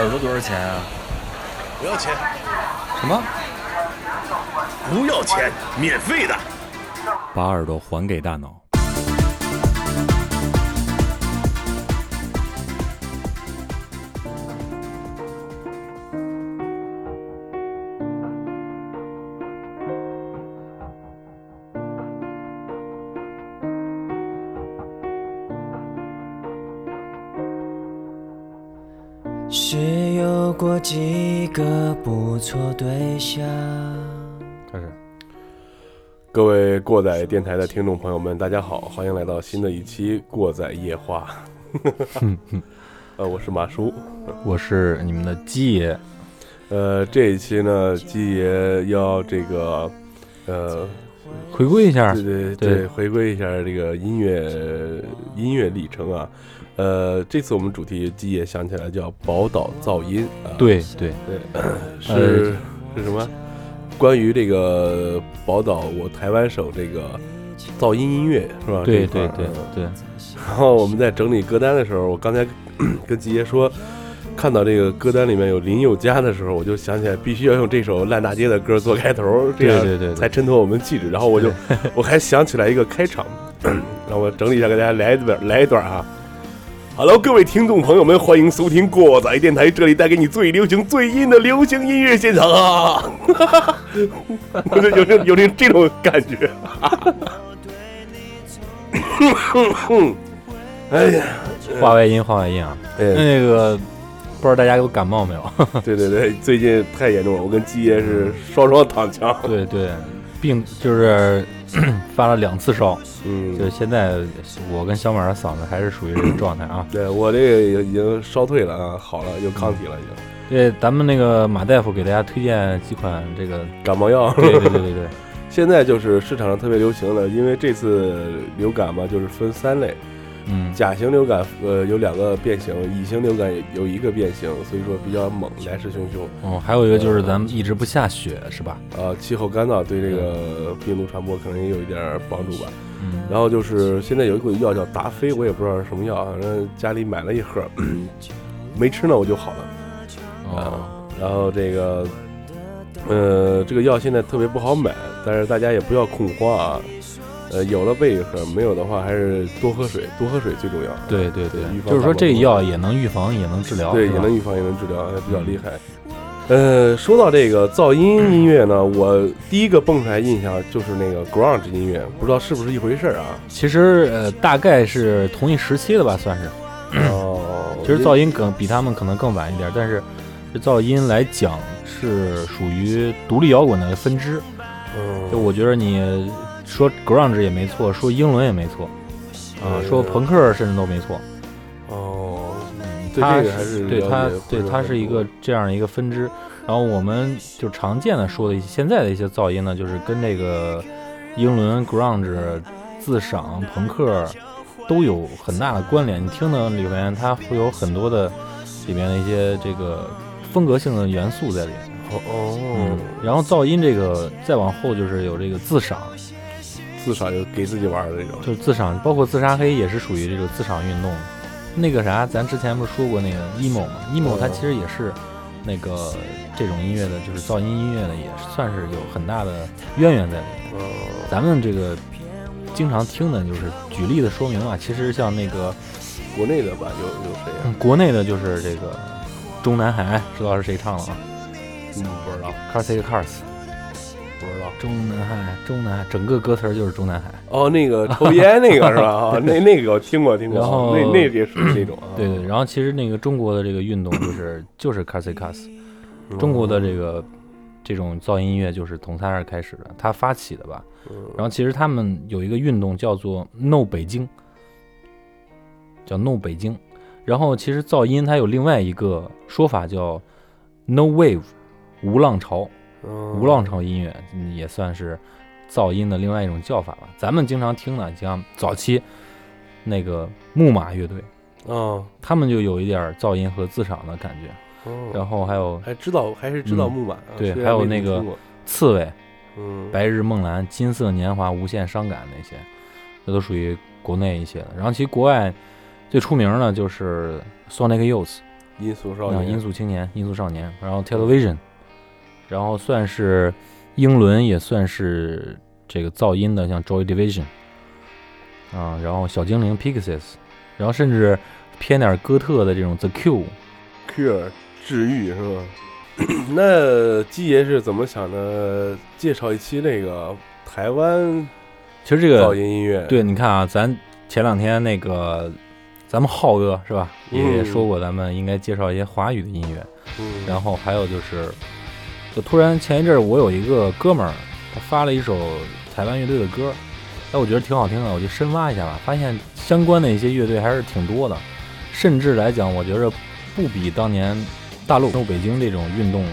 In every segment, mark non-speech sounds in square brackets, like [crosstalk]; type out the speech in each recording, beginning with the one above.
耳朵多少钱啊？不要钱，什么？不要钱，免费的。把耳朵还给大脑。错对象。开始。各位过载电台的听众朋友们，大家好，欢迎来到新的一期过载夜话。[laughs] 呃，我是马叔，我是你们的鸡爷。呃，这一期呢，鸡爷要这个，呃，回归一下，对对对回归一下这个音乐音乐历程啊。呃，这次我们主题鸡爷想起来叫宝岛噪音啊。对对，对，[clears throat] 是是什么？关于这个宝岛，我台湾省这个噪音音乐是吧？对对对对，然后我们在整理歌单的时候，我刚才跟吉爷说，看到这个歌单里面有林宥嘉的时候，我就想起来必须要用这首烂大街的歌做开头，这样对对才衬托我们气质。然后我就 [laughs] 我还想起来一个开场，[clears throat] 让我整理一下，给大家来一段来一段啊。Hello，各位听众朋友们，欢迎收听过载电台，这里带给你最流行、最阴的流行音乐现场啊！我 [laughs] 就有这有这这种感觉。[coughs] 哎呀，话外音，话外音啊。哎，那个不知道大家有感冒没有？[laughs] 对对对，最近太严重了，我跟鸡爷是双双躺枪。对对，病就是发了两次烧，嗯，就是现在我跟小马的嗓子还是属于这个状态啊。对我这个已经烧退了啊，好了，有抗体了，已经对，咱们那个马大夫给大家推荐几款这个，[laughs] 感冒药。对对对对对，[laughs] 现在就是市场上特别流行的，因为这次流感嘛，就是分三类，嗯，甲型流感呃有两个变形，乙型流感有一个变形，所以说比较猛，来势汹汹。哦，还有一个就是咱们一直不下雪是吧？呃，气候干燥对这个病毒传播可能也有一点帮助吧。嗯，然后就是现在有一款药叫达菲，我也不知道是什么药，反正家里买了一盒，[clears throat] 没吃呢我就好了。哦，然后这个，呃，这个药现在特别不好买，但是大家也不要恐慌啊。呃，有了备一盒，没有的话还是多喝水，多喝水最重要。对对对就是说这药也能预防，也能治疗，对，也能预防，也能治疗，还比较厉害。呃，说到这个噪音音乐呢，我第一个蹦出来印象就是那个 grunge 音乐，不知道是不是一回事儿啊？其实呃大概是同一时期的吧，算是。哦，其实噪音更比他们可能更晚一点，但是这噪音来讲是属于独立摇滚的分支。嗯，就我觉得你说 grunge 也没错，说英伦也没错，啊，嗯说朋克甚至都没错。哦，对它这个还是对他对他是一个这样一个分支。然后我们就常见的说的一些现在的一些噪音呢，就是跟这个英伦 grunge、自赏、朋克都有很大的关联。你听的里面，它会有很多的里面的一些这个风格性的元素在里面。哦哦嗯，，然后噪音这个再往后就是有这个自赏，自杀就给自己玩儿的那种。就是自赏，包括自杀黑也是属于这种自赏运动。那个啥，咱之前不是说过那个 emo 吗？emo 它其实也是那个这种音乐的，就是噪音音乐的，也算是有很大的渊源在里面。哦，咱们这个经常听的就是举例的说明啊，其实像那个、国内的吧，有有谁国内的就是这个中南海，知道是谁唱的吗嗯，不知道，？Cars Cars，不知道。中南海，中南海，整个歌词就是中南海。哦，那个 [laughs] 抽烟那个是吧？啊，[laughs] 那那个我听过听过，然后那那也属于那种啊。对对，然后其实那个中国的这个运动就是 [coughs] 就是 Cars Cars。嗯中国的这个这种噪音音乐就是从他那儿开始的，他发起的吧。嗯然后其实他们有一个运动叫做 “No 北京”，叫 “No 北京”。然后其实噪音它有另外一个说法叫 “No Wave”，无浪潮。嗯。无浪潮音乐嗯也算是噪音的另外一种叫法吧。咱们经常听的，像早期那个木马乐队，啊，他们就有一点噪音和自赏的感觉。哦。然后还有还知道还是知道木马啊，对还有那个刺猬、嗯。白日梦蓝、金色年华、无限伤感那些，这都属于国内一些的。然后其实国外最出名的就是 Sonic Youth，音速少啊，年，音速青年、音速少年，然后 Television，然后算是英伦，也算是这个噪音的，像 Joy Division 啊，然后小精灵 Pixies，然后甚至偏点哥特的这种 The Cure，Cure 治愈是吧？[clears throat] 那基爷是怎么想的？介绍一期那个台湾其实这个噪个音音乐，对，你看啊，咱前两天那个咱们浩哥是吧，也嗯说过，咱们应该介绍一些华语的音乐。嗯，然后还有就是，就突然前一阵儿我有一个哥们儿，他发了一首台湾乐队的歌，哎，我觉得挺好听的，我就深挖一下吧，发现相关的一些乐队还是挺多的，甚至来讲，我觉着不比当年大陆、北京这种运动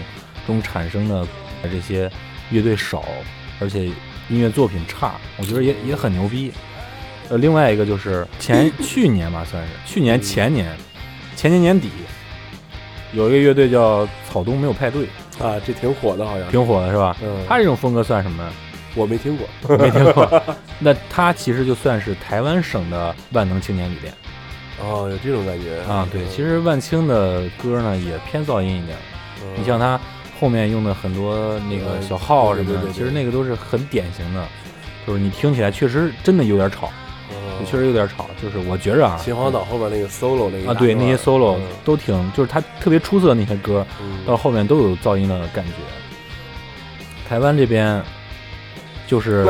中产生的这些乐队少，而且音乐作品差，我觉得也也很牛逼。呃，另外一个就是前去年吧，算是去年前年前年年底，有一个乐队叫草东没有派对，啊，这挺火的，好像。挺火的是吧？嗯，他这种风格算什么呢？我没听过。[laughs] 没听过。那他其实就算是台湾省的万能青年旅店哦，有这种感觉啊。对，其实万青的歌呢也偏噪音一点。嗯你像他后面用的很多那个小号什么的，对对对对其实那个都是很典型的，就是你听起来确实真的有点吵，嗯确实有点吵。就是我觉着啊，秦皇岛后边那个 solo 那个啊，对那些 solo 嗯都挺，就是他特别出色的那些歌，嗯到后面都有噪音的感觉。台湾这边就是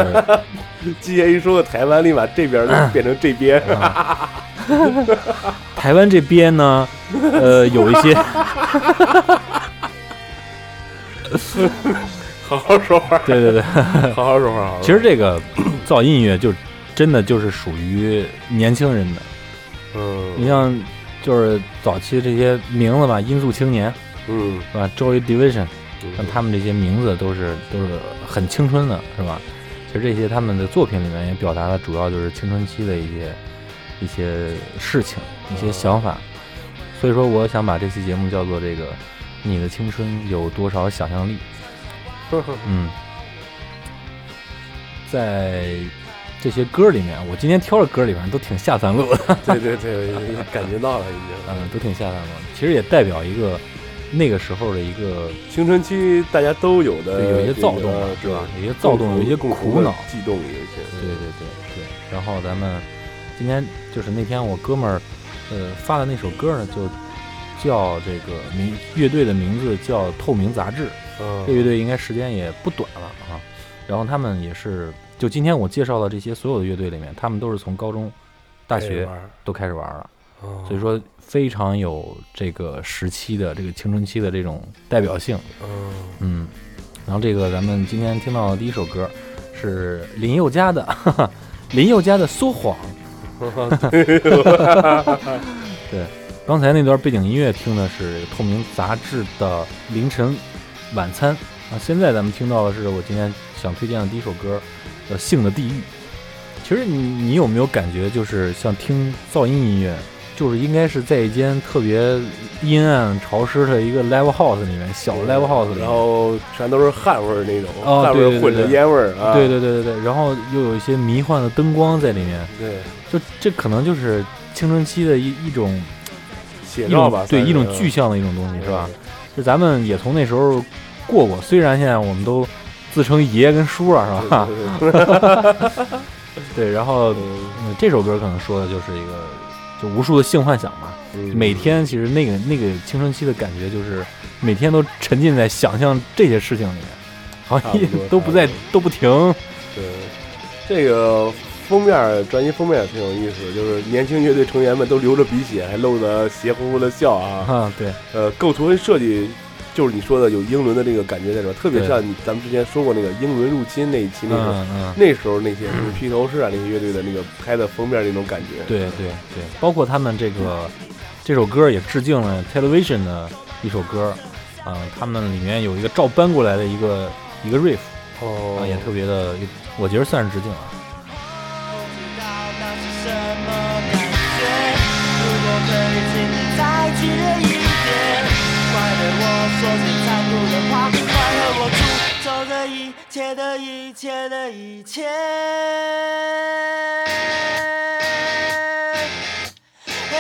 季爷一说个台湾，立马这边就变成这边。啊，台湾这边呢，呃，有一些 [laughs] 好好说话，对对 [laughs] 对，好好说话。好好说话其实这个 [coughs] 噪音音乐就真的就是属于年轻人的。嗯，你像就是早期这些名字吧，音速青年嗯，是吧，Joy Division，嗯像他们这些名字都是都是很青春的，是吧？其实这些他们的作品里面也表达了主要就是青春期的一些一些事情、一些想法。所以说，我想把这期节目叫做这个“你的青春有多少想象力”。[laughs] 嗯，在这些歌里面，我今天挑的歌里面都挺下三路的，[laughs] 对对对，感觉到了已经。嗯，都挺下三路。其实也代表一个那个时候的一个青春期大家都有的，对有一些躁动是吧有一些躁动有一些苦恼悸动，有一些。对对对对。然后咱们今天就是那天我哥们儿呃发的那首歌呢，就叫这个名乐队的名字叫透明杂志。嗯，这乐队应该时间也不短了啊。然后他们也是，就今天我介绍的这些所有的乐队里面，他们都是从高中、大学都开始玩了，哦所以说非常有这个时期的这个青春期的这种代表性。嗯，嗯，然后这个咱们今天听到的第一首歌是林宥嘉的，哈哈，林宥嘉的《说谎》。对，刚才那段背景音乐听的是透明杂志的《凌晨晚餐》啊，现在咱们听到的是我今天想推荐的第一首歌，叫《性的地狱》。其实你你有没有感觉，就是像听噪音音乐，就是应该是在一间特别阴暗潮湿的一个 live house 里面，小 live house 里面，然后全都是汗味儿那种，哦汗味混着烟味儿啊。对对对对对，然后又有一些迷幻的灯光在里面，对，就这可能就是青春期的一一种一写照吧，种对一种具象的一种东西，是吧？？就咱们也从那时候过过，虽然现在我们都自称爷跟叔啊，是吧？对对对 [laughs] 对，然后、嗯、这首歌可能说的就是一个就无数的性幻想嘛。嗯每天其实那个那个青春期的感觉就是每天都沉浸在想象这些事情里面，好像都不在都不停。对，这个封面专辑封面也挺有意思，就是年轻乐队成员们都流着鼻血，还露着邪乎乎的笑啊。啊，对，呃，构图和设计就是你说的有英伦的这个感觉在这儿，特别像你咱们之前说过那个英伦入侵那一期那个。嗯嗯。那时候那些什么披头士啊，那些乐队的那个拍的封面那种感觉，对对对，包括他们这个这首歌也致敬了 Television 的一首歌，啊、他们里面有一个照搬过来的一个一个 riff，哦啊，也特别的，我觉得算是致敬啊。不知道那是什么感觉。如果可以，请你再剧烈一点，快对我说些残酷的话，快和我诅咒这一切的一切的一切。嘿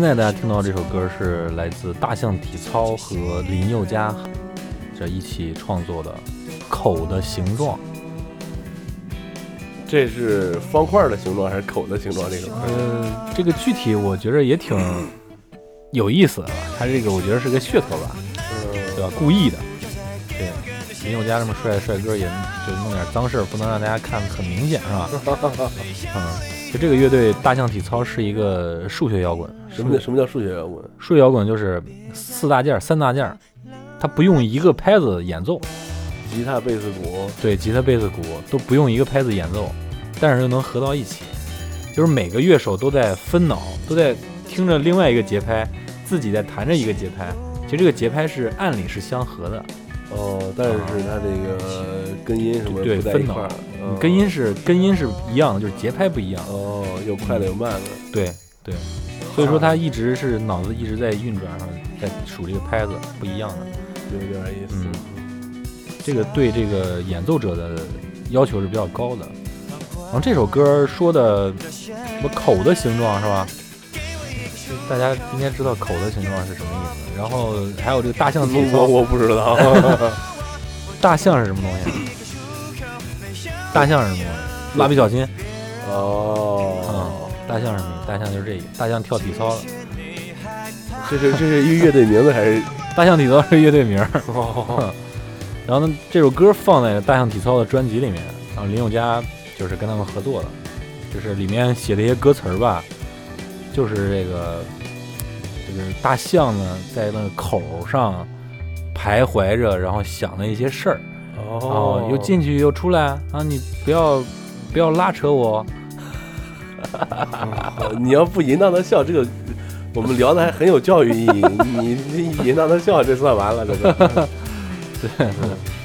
现在大家听到这首歌是来自大象体操和林宥嘉这一起创作的《口的形状》。这是方块的形状还是口的形状？这个呃，这个具体我觉着也挺有意思的吧，他这个我觉得是个噱头吧，对吧？故意的。对，林宥嘉这么帅的帅哥，也就弄点脏事儿，不能让大家看得很明显，是吧？[laughs] 嗯，就这个乐队大象体操是一个数学摇滚。什么叫什么叫数学摇滚？数学摇滚就是四大件儿、三大件儿，它不用一个拍子演奏，吉他、贝斯、鼓，对，吉他、贝斯、鼓都不用一个拍子演奏，但是又能合到一起，就是每个乐手都在分脑，都在听着另外一个节拍，自己在弹着一个节拍。其实这个节拍是按理是相合的，哦，但是它这个根音什么对分脑不在一块儿，嗯根音是根音是一样的，就是节拍不一样。哦，有快的有慢的，对对，所以说他一直是脑子一直在运转上，在数这个拍子不一样的。有点意思。这个对这个演奏者的要求是比较高的。然后这首歌说的什么口的形状是吧？大家应该知道口的形状是什么意思。然后还有这个大象体我操，我不知道，大象是什么东西？大象是什么东西？蜡笔小新。嗯哦，，大象是什么？大象就是这个，大象跳体操了。这是这是一个乐队名字还是？大象体操是乐队名儿。[laughs] 然后呢，这首歌放在大象体操的专辑里面，然后林宥嘉就是跟他们合作的，就是里面写的一些歌词儿吧，就是这个这个大象呢在那个口上徘徊着，然后想了一些事儿，哦又进去又出来啊，你不要不要拉扯我，哦 [laughs] 你要不淫荡的笑，这个我们聊的还很有教育意义。你你引导他笑，这算完了，这个。[laughs] [laughs] 嗯。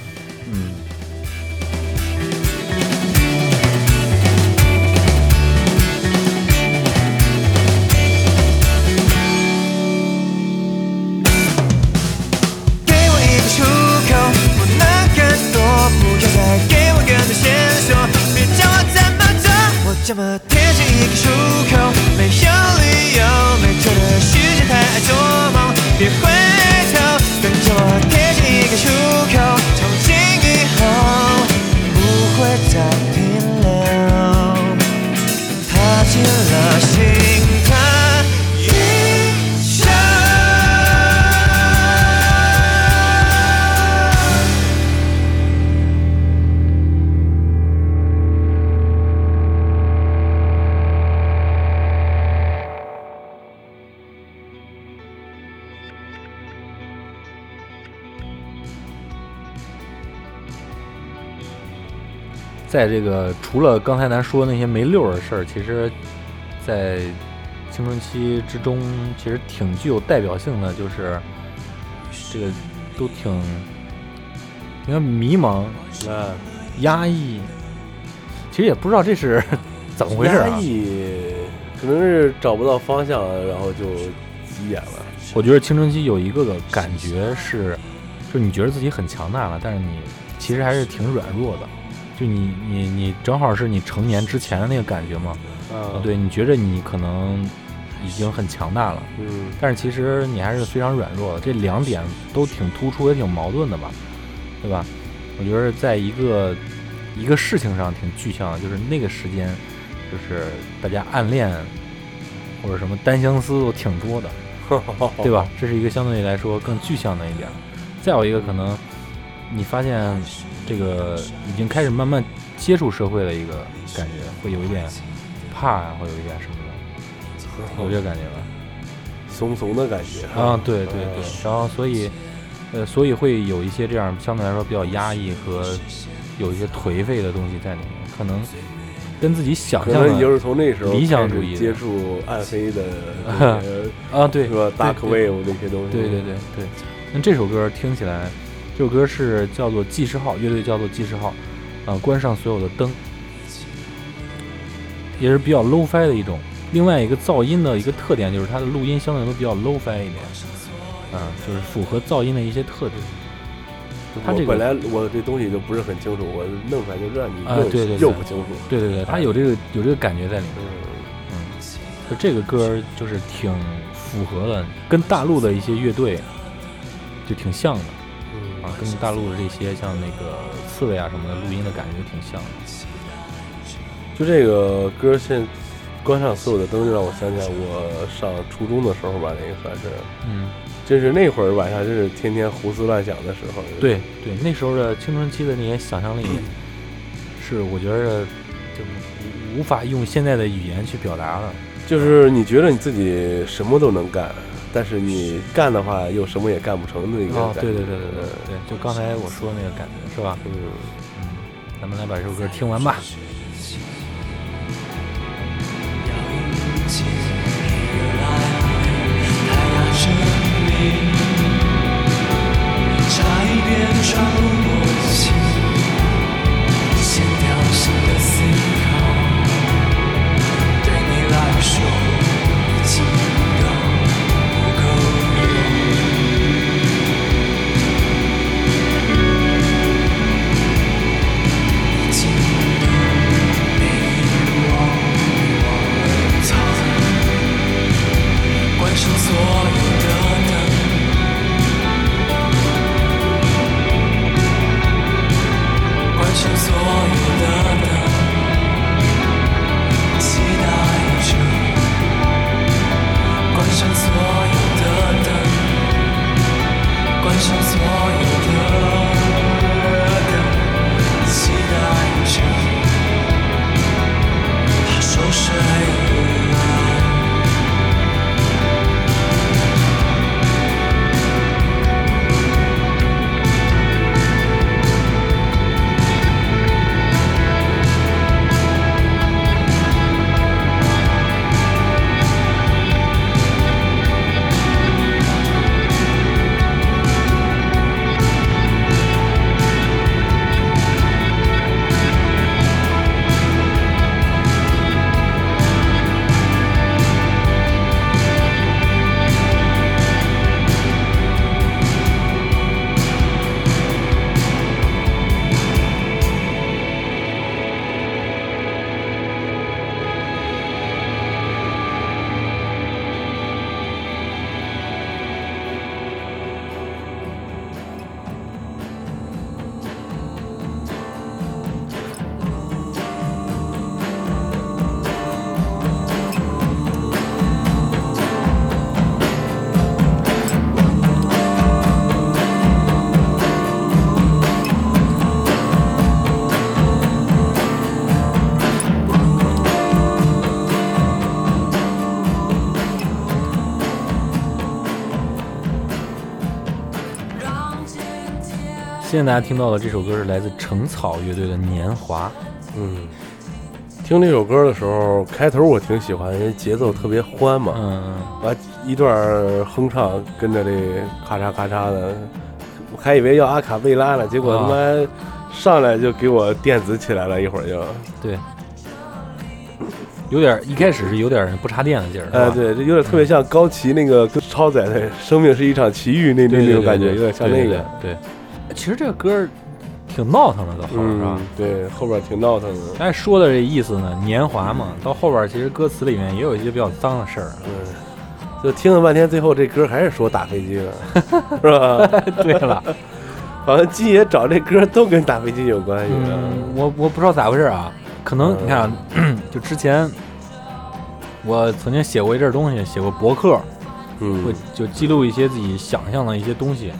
在这个除了刚才咱说的那些没溜的事儿，其实，在青春期之中，其实挺具有代表性的，就是这个都挺，你看迷茫、啊，压抑，其实也不知道这是 [laughs] 怎么回事啊压。抑可能是找不到方向，然后就急眼了。我觉得青春期有一个个感觉是，就你觉得自己很强大了，但是你其实还是挺软弱的。就你你你正好是你成年之前的那个感觉嘛，嗯，对你觉着你可能已经很强大了，嗯，但是其实你还是非常软弱的。这两点都挺突出，也挺矛盾的吧，对吧？我觉得在一个一个事情上挺具象的，就是那个时间，就是大家暗恋或者什么单相思都挺多的，[laughs] 对吧？这是一个相对来说更具象的一点。再有一个可能，你发现这个已经开始慢慢接触社会的一个感觉，会有一点怕啊，会有一点什么的，有这个感觉吧？怂怂的感觉啊，对对对，然后所以，呃，所以会有一些这样相对来说比较压抑和有一些颓废的东西在里面，可能跟自己想象可能就的是从那时候理想主义接触暗黑的啊，[laughs] 对，是吧？Dark Wave 那些东西，对对对对。那这首歌听起来，这首歌是叫做计时号，乐队叫做计时号，啊，关上所有的灯，也是比较 low fi 的一种。另外一个噪音的一个特点就是它的录音相对都比较 low fi 一点，啊，就是符合噪音的一些特点。他这个我本来我这东西就不是很清楚，我弄出来就让你啊又对对对又不清楚。对对对，他有这个有这个感觉在里面。嗯，嗯，就这个歌就是挺符合的，跟大陆的一些乐队就挺像的嗯啊，跟大陆的这些像那个刺猬啊什么的录音的感觉挺像的。就这个歌现关上所有的灯，就让我想起来我上初中的时候吧，那个算是，嗯，就是那会儿晚上就是天天胡思乱想的时候。对对，那时候的青春期的那些想象力，是我觉得就无无法用现在的语言去表达了。就是你觉得你自己什么都能干，但是你干的话又什么也干不成的那个哦，感觉。对对对对对对，就刚才我说的那个感觉是吧？嗯，嗯，咱们来把这首歌听完吧。现在大家听到的这首歌是来自橙草乐队的《年华》。嗯，听这首歌的时候，开头我挺喜欢，因为节奏特别欢嘛，嗯，完一段哼唱跟着这咔嚓咔嚓的，我还以为要阿卡贝拉呢，结果他妈上来就给我电子起来了，一会儿就，对，有点一开始是有点不插电的劲儿，是哎，吧？对，这有点特别像高旗那个跟超载的《生命是一场奇遇》那那那种感觉，有点像那个，。对其实这个歌挺闹腾的，到后边是对，后边挺闹腾的，但是说的这意思呢，年华嘛，到后边其实歌词里面也有一些比较脏的事儿。嗯。就听了半天，最后这歌还是说打飞机了，[laughs] 是吧？对了，好像金爷找这歌都跟打飞机有关系。嗯，我我不知道咋回事啊，可能你看啊，[clears throat] 就之前我曾经写过一阵儿东西，写过博客，嗯会就记录一些自己想象的一些东西。嗯，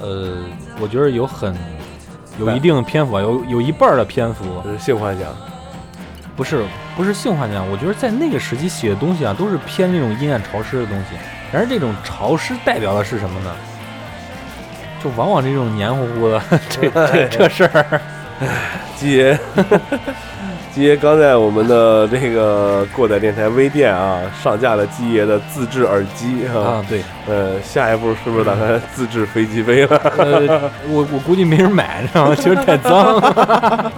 呃，我觉得有很有一定的篇幅啊，有有一半儿的篇幅这是性幻想。不是不是性幻想，我觉得在那个时期写的东西啊，都是偏那种阴暗潮湿的东西。然而这种潮湿代表的是什么呢？就往往这种黏糊糊的 [laughs] 这这这事儿，[laughs] 鸡爷，[laughs] 鸡爷刚在我们的这个过载电台微店啊上架了鸡爷的自制耳机啊，对，呃，下一步是不是打算自制飞机杯了？呃，我我估计没人买，知道吗？其实太脏了。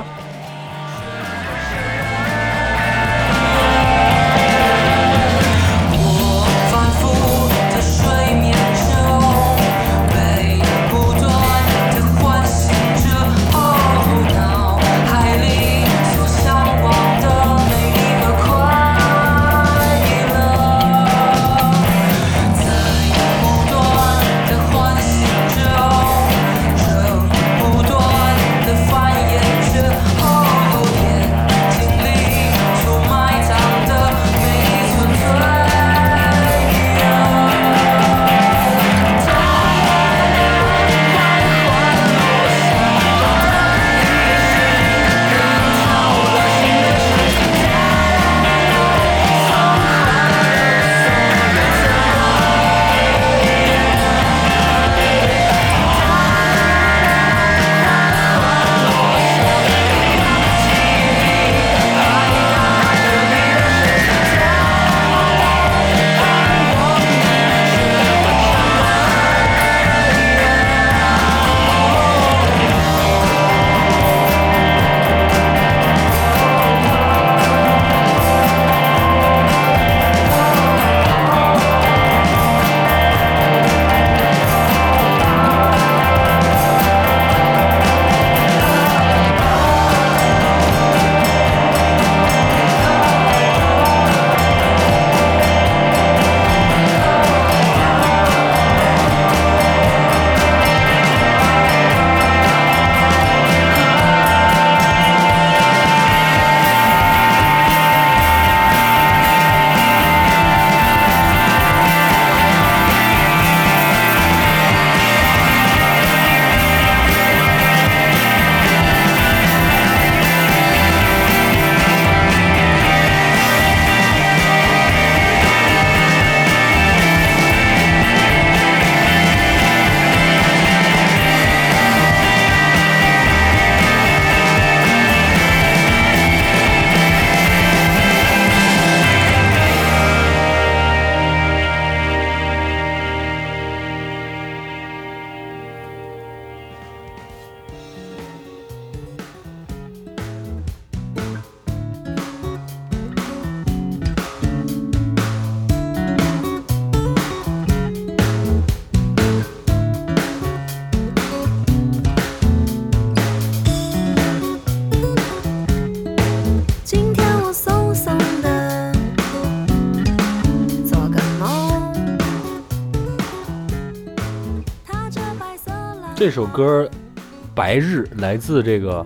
这首歌《白日》来自这个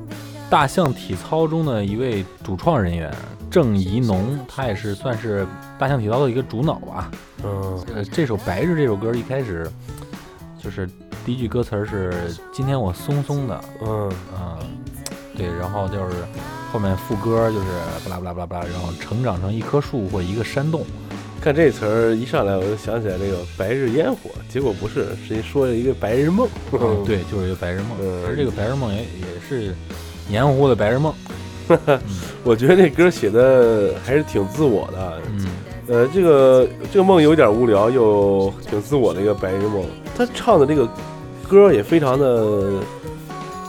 大象体操中的一位主创人员郑怡农，他也是算是大象体操的一个主脑吧。嗯呃，这首《白日》这首歌一开始就是第一句歌词是“今天我松松的”，嗯嗯，对，然后就是后面副歌就是巴拉巴拉巴拉巴拉，然后成长成一棵树或一个山洞。看这词儿一上来，我就想起来这个白日烟火，结果不是，是说了一个白日梦。嗯，对，就是一个白日梦。嗯其实这个白日梦也也是黏糊糊的白日梦。[laughs] 我觉得这歌写的还是挺自我的。嗯呃，这个这个梦有点无聊，又挺自我的一个白日梦。他唱的这个歌也非常的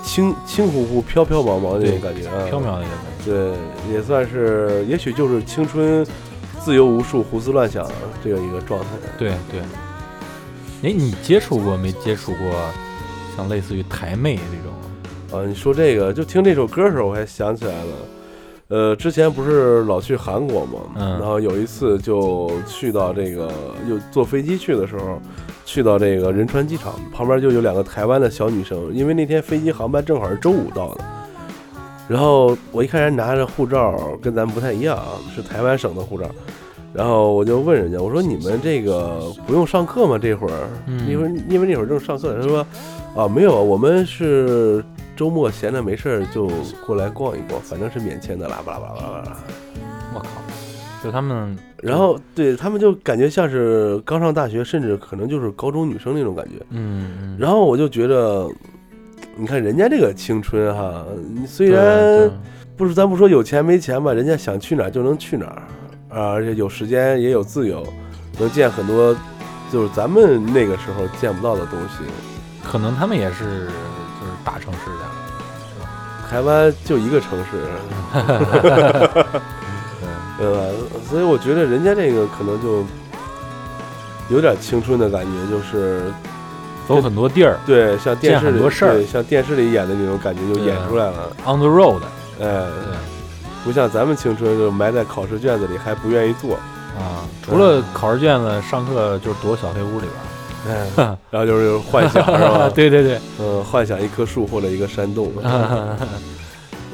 轻轻乎乎、飘飘茫茫的那种感觉啊，缥缈的一个感觉。对，也算是，也许就是青春自由无数、胡思乱想这样一个状态。对对。哎，你接触过没接触过像类似于台妹这种？啊，你说这个，就听这首歌的时候，我还想起来了。呃，之前不是老去韩国嘛，嗯然后有一次就去到这个，又坐飞机去的时候，去到这个仁川机场旁边就有两个台湾的小女生，因为那天飞机航班正好是周五到的，然后我一看人拿着护照跟咱们不太一样啊，是台湾省的护照，然后我就问人家，我说你们这个不用上课吗？这会儿，嗯因为因为那会儿正上课，他说啊没有，我们是周末闲着没事儿就过来逛一逛，反正是免签的啦，巴拉巴拉巴拉。我靠！就他们，然后对他们就感觉像是刚上大学，甚至可能就是高中女生那种感觉。嗯嗯，然后我就觉得，你看人家这个青春哈，虽然不是咱不说有钱没钱吧，人家想去哪儿就能去哪儿啊，而且有时间也有自由，能见很多就是咱们那个时候见不到的东西。可能他们也是就是大城市的。台湾就一个城市，[laughs] 对吧？所以我觉得人家这个可能就有点青春的感觉，就是走很多地儿对，像电视里很多事儿像电视里演的那种感觉就演出来了。，on the road，哎，对不像咱们青春就埋在考试卷子里还不愿意做，啊，除了考试卷子，上课就是躲小黑屋里边 [laughs] 然后就是幻想是吧？[laughs] 对对对。嗯，幻想一棵树或者一个山洞。[laughs]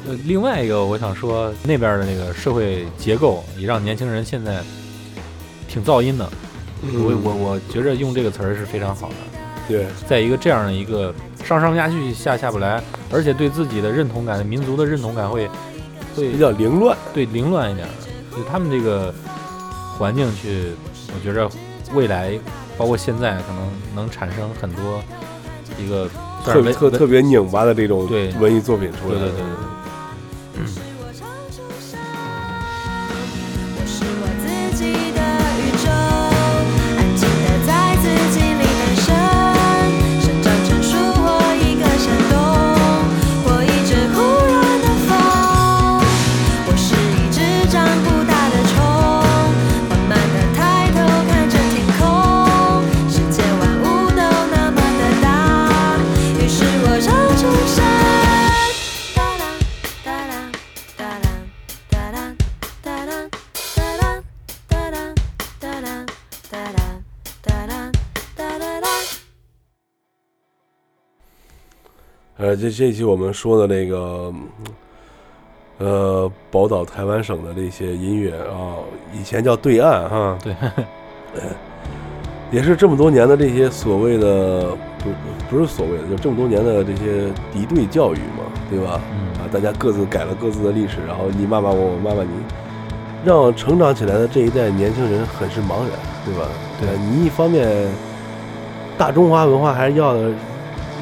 呃，另外一个我想说，那边的那个社会结构也让年轻人现在挺噪音的。嗯我我我觉着用这个词儿是非常好的。对，在一个这样的一个上上不下去下下不来，而且对自己的认同感、民族的认同感会会比较凌乱。对凌乱一点的，就他们这个环境去，我觉着未来包括现在可能能产生很多一个特特特别拧巴的这种对文艺作品出来。对对对对呃，这这一期我们说的那个，呃，宝岛台湾省的这些音乐啊，以前叫对岸哈，对，[laughs] 也是这么多年的这些所谓的不不是所谓的，就这么多年的这些敌对教育嘛，对吧？嗯啊，大家各自改了各自的历史，然后你骂骂我，我骂骂你，让成长起来的这一代年轻人很是茫然，对吧？对呃你一方面大中华文化还是要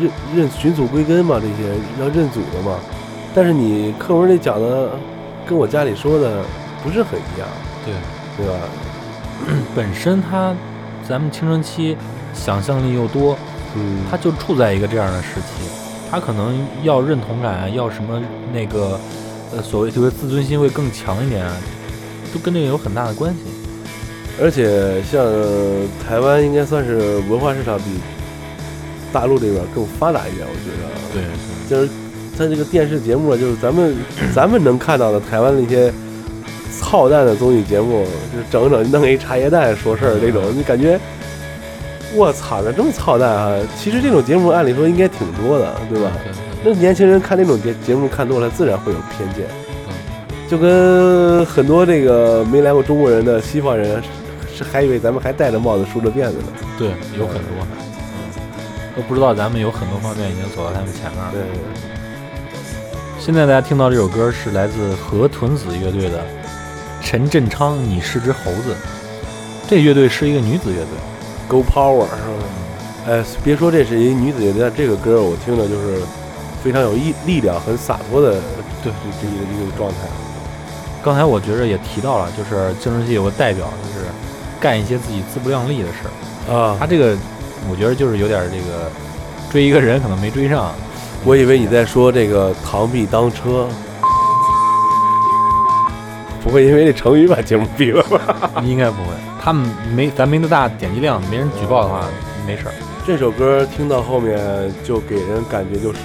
认认寻祖归根嘛，这些要认祖的嘛。但是你课文里讲的跟我家里说的不是很一样，对，对吧？[clears throat] 本身他咱们青春期想象力又多，嗯，他就处在一个这样的时期，他可能要认同感啊，要什么那个呃所谓就是自尊心会更强一点啊，都跟这个有很大的关系。而且像台湾应该算是文化市场比大陆这边更发达一点，我觉得。对，就是它这个电视节目啊，就是咱们 [clears throat] 咱们能看到的台湾那些操蛋的综艺节目，就是整整弄一茶叶蛋说事儿这种，你感觉我操，咋这么操蛋啊！其实这种节目按理说应该挺多的，对吧？那年轻人看那种节节目看多了，自然会有偏见，嗯就跟很多这个没来过中国人的西方人是是还以为咱们还戴着帽子梳着辫子呢。对，有很多，嗯，都不知道咱们有很多方面已经走到他们前面了。对，现在大家听到这首歌是来自河豚子乐队的《陈振昌，你是只猴子》。这乐队是一个女子乐队，Go Power 是吧？哎，别说这是一女子乐队，但这个歌我听着就是非常有力力量、很洒脱的，对这一个一个状态。刚才我觉着也提到了，就是青春期有个代表，就是干一些自己自不量力的事儿。啊他这个，我觉得就是有点这个追一个人可能没追上。我以为你在说这个螳臂当车，不会因为这成语把节目毙了吧？[laughs] 应该不会，他们没咱没那大点击量，没人举报的话没事儿。这首歌听到后面就给人感觉就是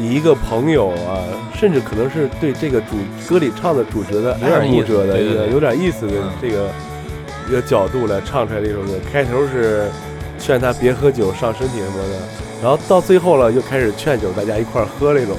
以一个朋友啊，甚至可能是对这个主歌里唱的主角的有点意思爱慕者的一个有点意思的嗯这个一个角度来唱出来这首歌。开头是劝他别喝酒伤身体什么的，然后到最后了又开始劝酒大家一块儿喝那种。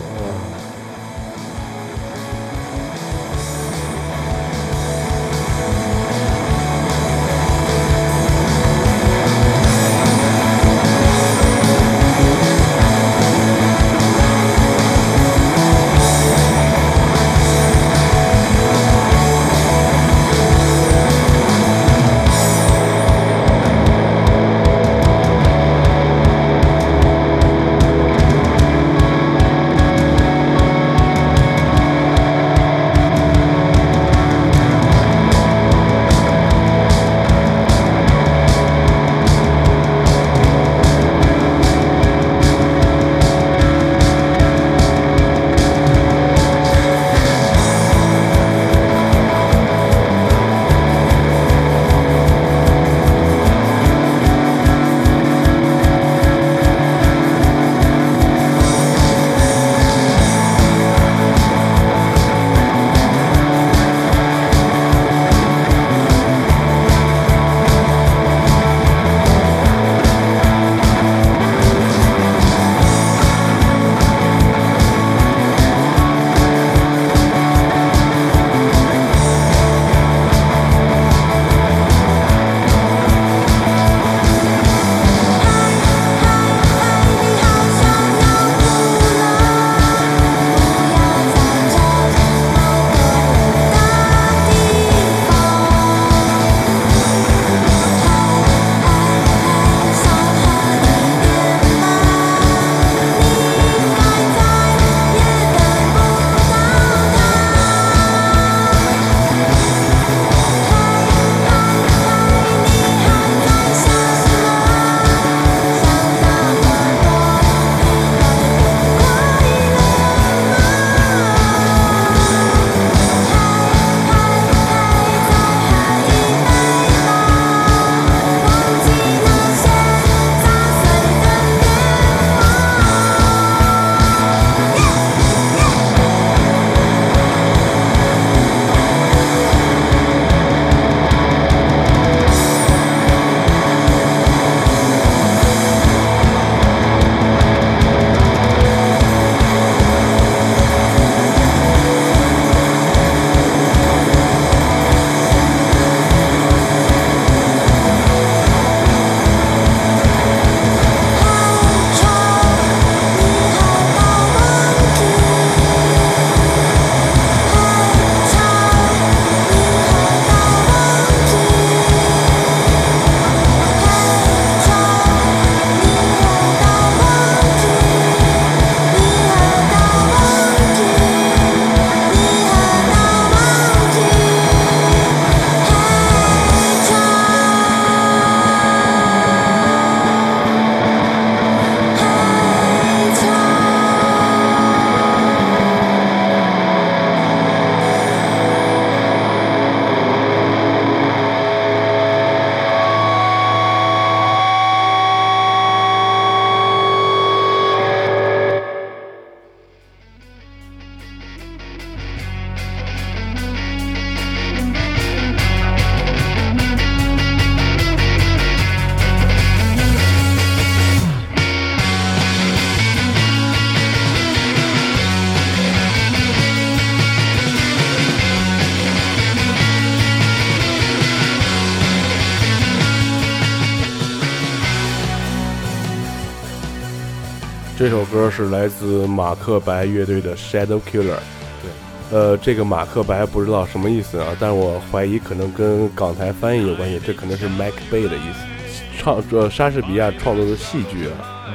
歌是来自马克白乐队的 Shadow Killer。对，呃，这个马克白不知道什么意思啊，但是我怀疑可能跟港台翻译有关系，这可能是 Mac Bay 的意思。创呃莎士比亚创作的戏剧啊，嗯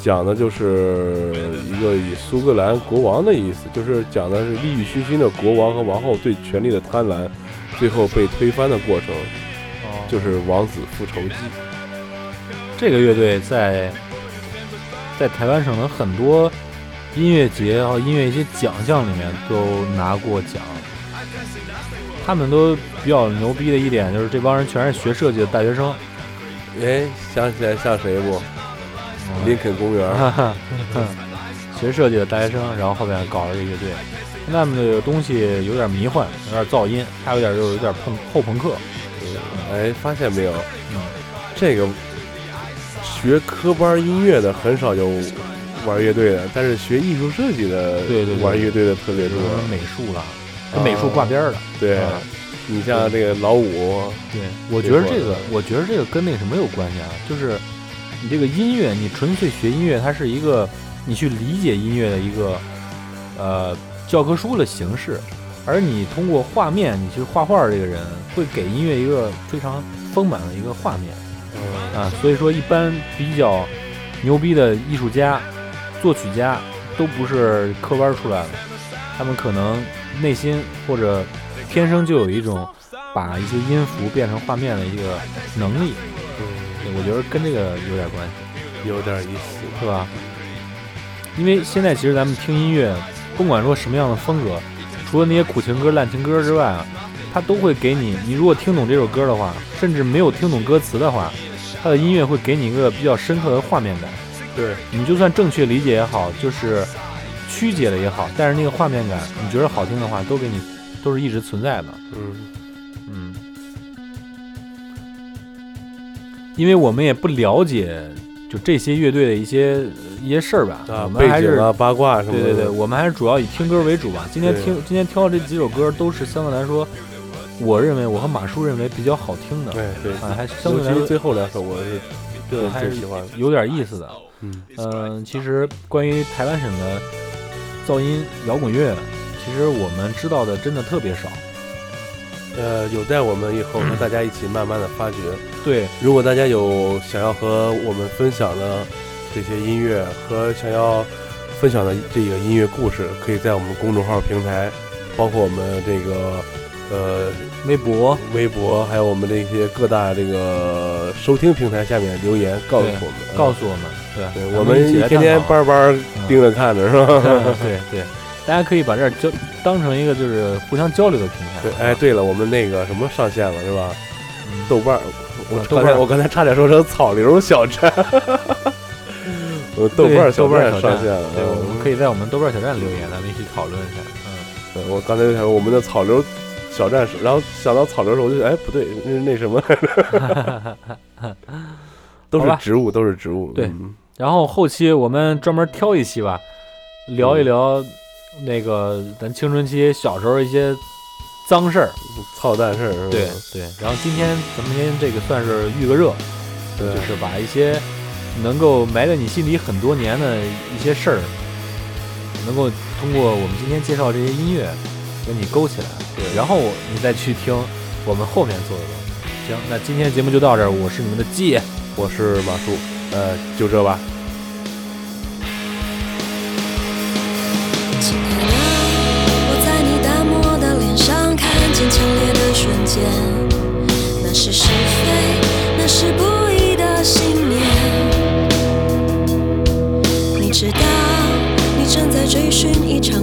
讲的就是一个以苏格兰国王的意思，就是讲的是利欲熏心的国王和王后对权力的贪婪，最后被推翻的过程，哦，就是王子复仇记。这个乐队在在台湾省的很多音乐节和音乐一些奖项里面都拿过奖。他们都比较牛逼的一点就是这帮人全是学设计的大学生，哎，想起来像谁不？林肯公园。[laughs] 学设计的大学生，然后后面搞了一个乐队。他们这个东西有点迷幻，有点噪音，还有点就是有点碰后朋克。哎，发现没有？嗯，这个学科班音乐的很少有玩乐队的，但是学艺术设计的，对对对玩乐队的特别多。美术了，跟美术挂边儿的。对啊，你像这个老五，对，我觉得这这个，我觉得这个跟那个什么有关系啊？就是你这个音乐，你纯粹学音乐，它是一个你去理解音乐的一个呃教科书的形式，而你通过画面，你去画画这个人会给音乐一个非常丰满的一个画面嗯，啊。所以说，一般比较牛逼的艺术家、作曲家都不是科班出来的，他们可能内心或者天生就有一种把一些音符变成画面的一个能力。嗯我觉得跟这个有点关系，有点意思。是吧？因为现在其实咱们听音乐，甭管说什么样的风格，除了那些苦情歌、烂情歌之外啊，它都会给你，你如果听懂这首歌的话，甚至没有听懂歌词的话，它的音乐会给你一个比较深刻的画面感。对，你就算正确理解也好，就是曲解了也好，但是那个画面感，你觉得好听的话，都给你都是一直存在的。嗯，嗯，因为我们也不了解就这些乐队的一些一些事儿吧，啊我，们还是、背景啊、八卦什么的。对对对，我们还是主要以听歌为主吧。今天听今天挑的这几首歌都是相对来说，我认为我和马叔认为比较好听的，对对，啊，还相对来说最后两首我是对还是喜欢。有点意思的。嗯，嗯，其实关于台湾省的噪音摇滚乐，其实我们知道的真的特别少。呃，有待我们以后和大家一起慢慢的发掘。对，如果大家有想要和我们分享的这些音乐和想要分享的这个音乐故事，可以在我们公众号平台，包括我们这个呃微博微博，还有我们这些各大这个收听平台下面留言告诉我们，告诉我们，对对，我们一天天班班盯着看着，是吧？对对，大家可以把这儿交当成一个就是互相交流的平台。对，哎，对了，我们那个什么上线了是吧？嗯豆瓣儿，我刚才我刚才差点说成草榴小站，[laughs] 我豆瓣儿小站站上线了，对，我嗯们可以在我们豆瓣小站留言，咱们一起讨论一下。嗯，对我刚才就想说我们的草榴小战士，然后想到草榴的时候，我就哎不对，那那什么，[laughs] 都是植物，都是植物。对嗯然后后期我们专门挑一期吧，聊一聊那个咱青春期小时候一些脏事儿。操蛋事儿？对对，然后今天咱们先这个算是预个热，就是把一些能够埋在你心里很多年的一些事儿，能够通过我们今天介绍这些音乐，给你勾起来，对然后你再去听我们后面做的东西。行，那今天节目就到这儿，我是你们的季，我是马叔，呃，就这吧。亲爱的，我在你淡漠的脸上看见强烈的瞬间，那是是非，那是不易的信念。你知道，你正在追寻一场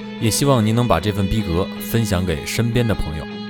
也希望您能把这份逼格分享给身边的朋友。